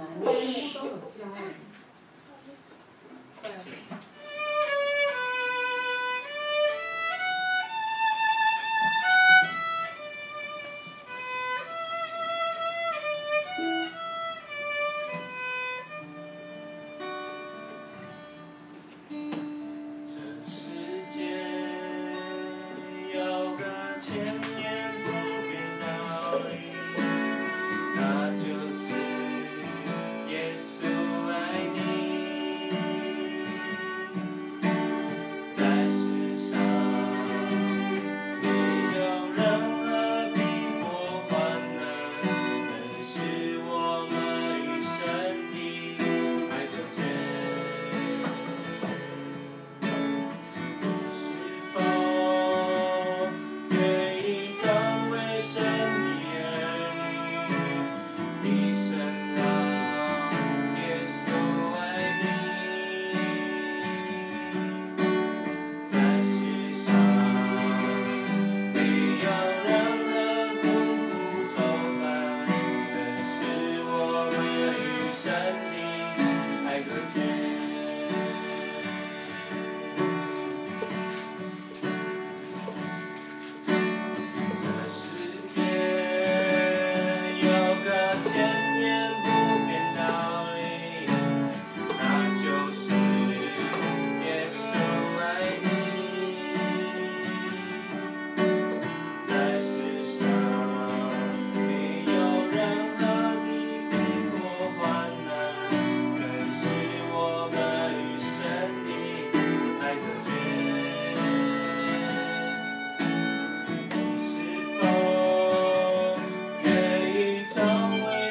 难。都有教。对。the